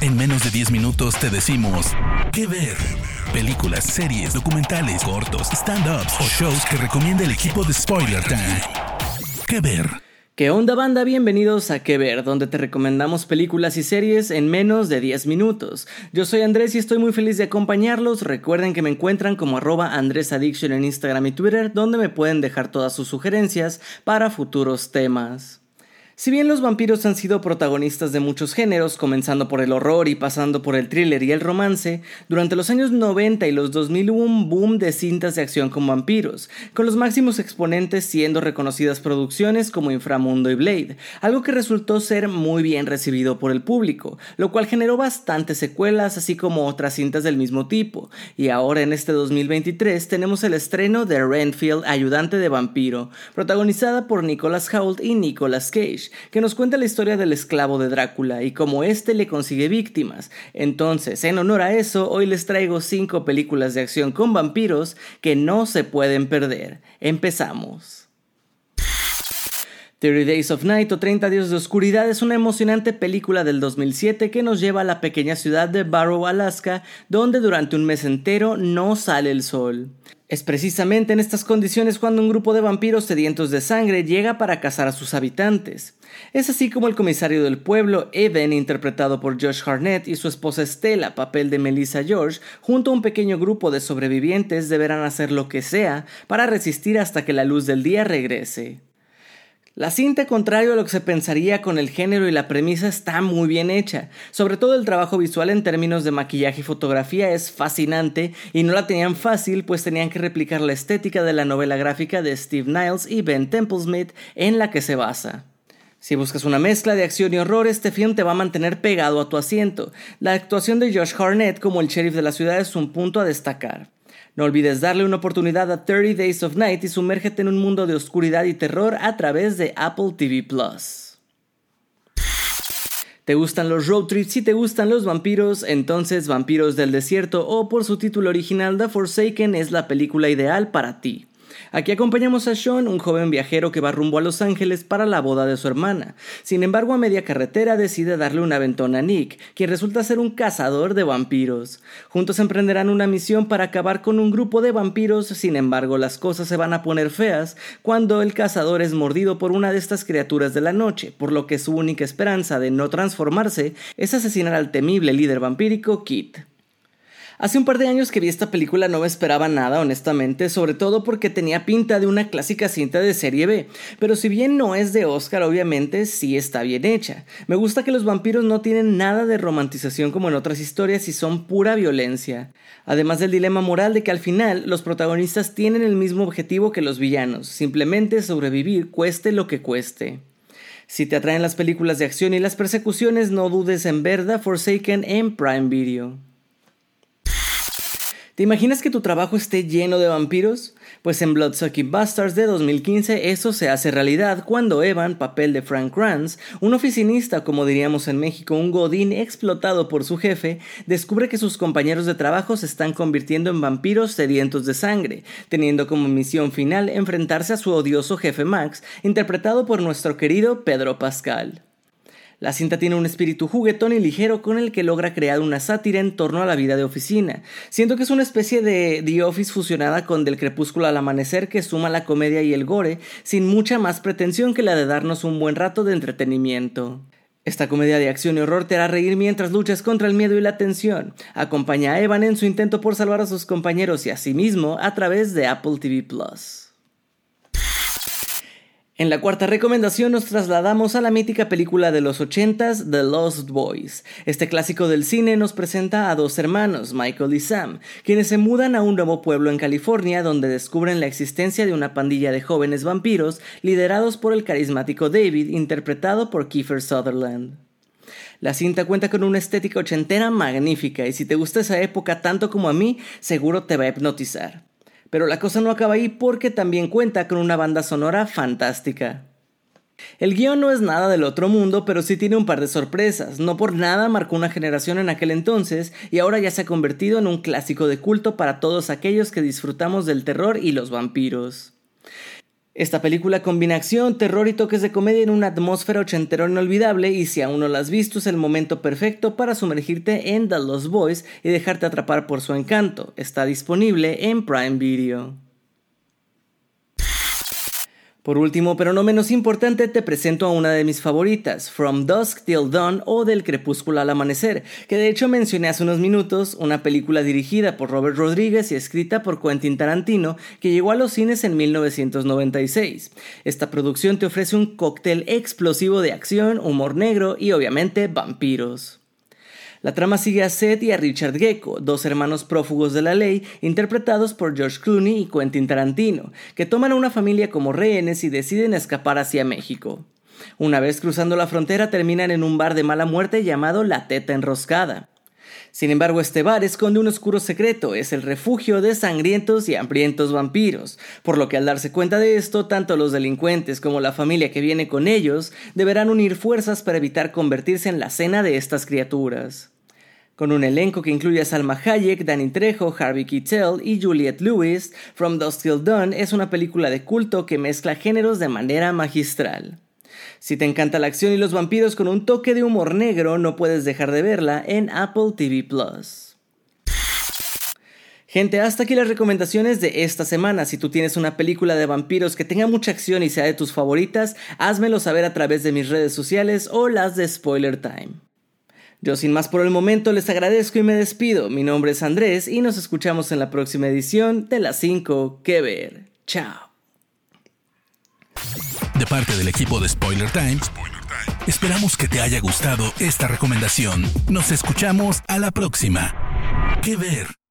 En menos de 10 minutos te decimos qué ver. Películas, series, documentales, cortos, stand-ups o shows que recomienda el equipo de Spoiler Time. ¿Qué ver? ¿Qué onda banda? Bienvenidos a Que Ver, donde te recomendamos películas y series en menos de 10 minutos. Yo soy Andrés y estoy muy feliz de acompañarlos. Recuerden que me encuentran como arroba AndrésAddiction en Instagram y Twitter, donde me pueden dejar todas sus sugerencias para futuros temas. Si bien los vampiros han sido protagonistas de muchos géneros, comenzando por el horror y pasando por el thriller y el romance, durante los años 90 y los 2000 hubo un boom de cintas de acción con vampiros, con los máximos exponentes siendo reconocidas producciones como Inframundo y Blade, algo que resultó ser muy bien recibido por el público, lo cual generó bastantes secuelas así como otras cintas del mismo tipo, y ahora en este 2023 tenemos el estreno de Renfield, Ayudante de Vampiro, protagonizada por Nicholas Hoult y Nicolas Cage que nos cuenta la historia del esclavo de Drácula y cómo éste le consigue víctimas. Entonces, en honor a eso, hoy les traigo 5 películas de acción con vampiros que no se pueden perder. Empezamos. 30 Days of Night o 30 Días de Oscuridad es una emocionante película del 2007 que nos lleva a la pequeña ciudad de Barrow, Alaska, donde durante un mes entero no sale el sol. Es precisamente en estas condiciones cuando un grupo de vampiros sedientos de sangre llega para cazar a sus habitantes. Es así como el comisario del pueblo, Evan, interpretado por Josh Harnett, y su esposa Stella, papel de Melissa George, junto a un pequeño grupo de sobrevivientes deberán hacer lo que sea para resistir hasta que la luz del día regrese. La cinta, contrario a lo que se pensaría con el género y la premisa, está muy bien hecha. Sobre todo el trabajo visual en términos de maquillaje y fotografía es fascinante y no la tenían fácil pues tenían que replicar la estética de la novela gráfica de Steve Niles y Ben Templesmith en la que se basa. Si buscas una mezcla de acción y horror, este film te va a mantener pegado a tu asiento. La actuación de Josh Harnett como el sheriff de la ciudad es un punto a destacar. No olvides darle una oportunidad a 30 Days of Night y sumérgete en un mundo de oscuridad y terror a través de Apple TV Plus. ¿Te gustan los road trips? Si te gustan los vampiros, entonces Vampiros del Desierto o por su título original The Forsaken es la película ideal para ti. Aquí acompañamos a Sean, un joven viajero que va rumbo a Los Ángeles para la boda de su hermana. Sin embargo, a media carretera decide darle un aventón a Nick, quien resulta ser un cazador de vampiros. Juntos emprenderán una misión para acabar con un grupo de vampiros, sin embargo, las cosas se van a poner feas cuando el cazador es mordido por una de estas criaturas de la noche, por lo que su única esperanza de no transformarse es asesinar al temible líder vampírico Kit. Hace un par de años que vi esta película no me esperaba nada, honestamente, sobre todo porque tenía pinta de una clásica cinta de serie B, pero si bien no es de Oscar, obviamente sí está bien hecha. Me gusta que los vampiros no tienen nada de romantización como en otras historias y son pura violencia. Además del dilema moral de que al final los protagonistas tienen el mismo objetivo que los villanos, simplemente sobrevivir cueste lo que cueste. Si te atraen las películas de acción y las persecuciones, no dudes en ver The Forsaken en Prime Video. ¿Te imaginas que tu trabajo esté lleno de vampiros? Pues en Bloodsucking Bastards de 2015 eso se hace realidad cuando Evan, papel de Frank Kranz, un oficinista como diríamos en México, un godín explotado por su jefe, descubre que sus compañeros de trabajo se están convirtiendo en vampiros sedientos de sangre, teniendo como misión final enfrentarse a su odioso jefe Max, interpretado por nuestro querido Pedro Pascal. La cinta tiene un espíritu juguetón y ligero con el que logra crear una sátira en torno a la vida de oficina. Siento que es una especie de The Office fusionada con Del crepúsculo al amanecer que suma la comedia y el gore sin mucha más pretensión que la de darnos un buen rato de entretenimiento. Esta comedia de acción y horror te hará reír mientras luchas contra el miedo y la tensión. Acompaña a Evan en su intento por salvar a sus compañeros y a sí mismo a través de Apple TV Plus. En la cuarta recomendación nos trasladamos a la mítica película de los 80s, The Lost Boys. Este clásico del cine nos presenta a dos hermanos, Michael y Sam, quienes se mudan a un nuevo pueblo en California donde descubren la existencia de una pandilla de jóvenes vampiros liderados por el carismático David, interpretado por Kiefer Sutherland. La cinta cuenta con una estética ochentera magnífica y si te gusta esa época tanto como a mí, seguro te va a hipnotizar. Pero la cosa no acaba ahí porque también cuenta con una banda sonora fantástica. El guion no es nada del otro mundo, pero sí tiene un par de sorpresas. No por nada marcó una generación en aquel entonces y ahora ya se ha convertido en un clásico de culto para todos aquellos que disfrutamos del terror y los vampiros. Esta película combina acción, terror y toques de comedia en una atmósfera ochentera inolvidable y si aún no la has visto es el momento perfecto para sumergirte en The Lost Boys y dejarte atrapar por su encanto. Está disponible en Prime Video. Por último, pero no menos importante, te presento a una de mis favoritas, From Dusk Till Dawn o Del Crepúsculo al Amanecer, que de hecho mencioné hace unos minutos, una película dirigida por Robert Rodríguez y escrita por Quentin Tarantino, que llegó a los cines en 1996. Esta producción te ofrece un cóctel explosivo de acción, humor negro y obviamente vampiros. La trama sigue a Seth y a Richard Gecko, dos hermanos prófugos de la ley, interpretados por George Clooney y Quentin Tarantino, que toman a una familia como rehenes y deciden escapar hacia México. Una vez cruzando la frontera terminan en un bar de mala muerte llamado La Teta Enroscada. Sin embargo, este bar esconde un oscuro secreto, es el refugio de sangrientos y hambrientos vampiros, por lo que al darse cuenta de esto, tanto los delincuentes como la familia que viene con ellos deberán unir fuerzas para evitar convertirse en la cena de estas criaturas. Con un elenco que incluye a Salma Hayek, Danny Trejo, Harvey Keitel y Juliette Lewis, From Dusk Till Dawn es una película de culto que mezcla géneros de manera magistral. Si te encanta la acción y los vampiros con un toque de humor negro, no puedes dejar de verla en Apple TV Plus. Gente, hasta aquí las recomendaciones de esta semana. Si tú tienes una película de vampiros que tenga mucha acción y sea de tus favoritas, házmelo saber a través de mis redes sociales o las de Spoiler Time. Yo sin más por el momento les agradezco y me despido. Mi nombre es Andrés y nos escuchamos en la próxima edición de las 5 que ver. Chao. De parte del equipo de Spoiler Times, esperamos que te haya gustado esta recomendación. Nos escuchamos a la próxima. Que ver.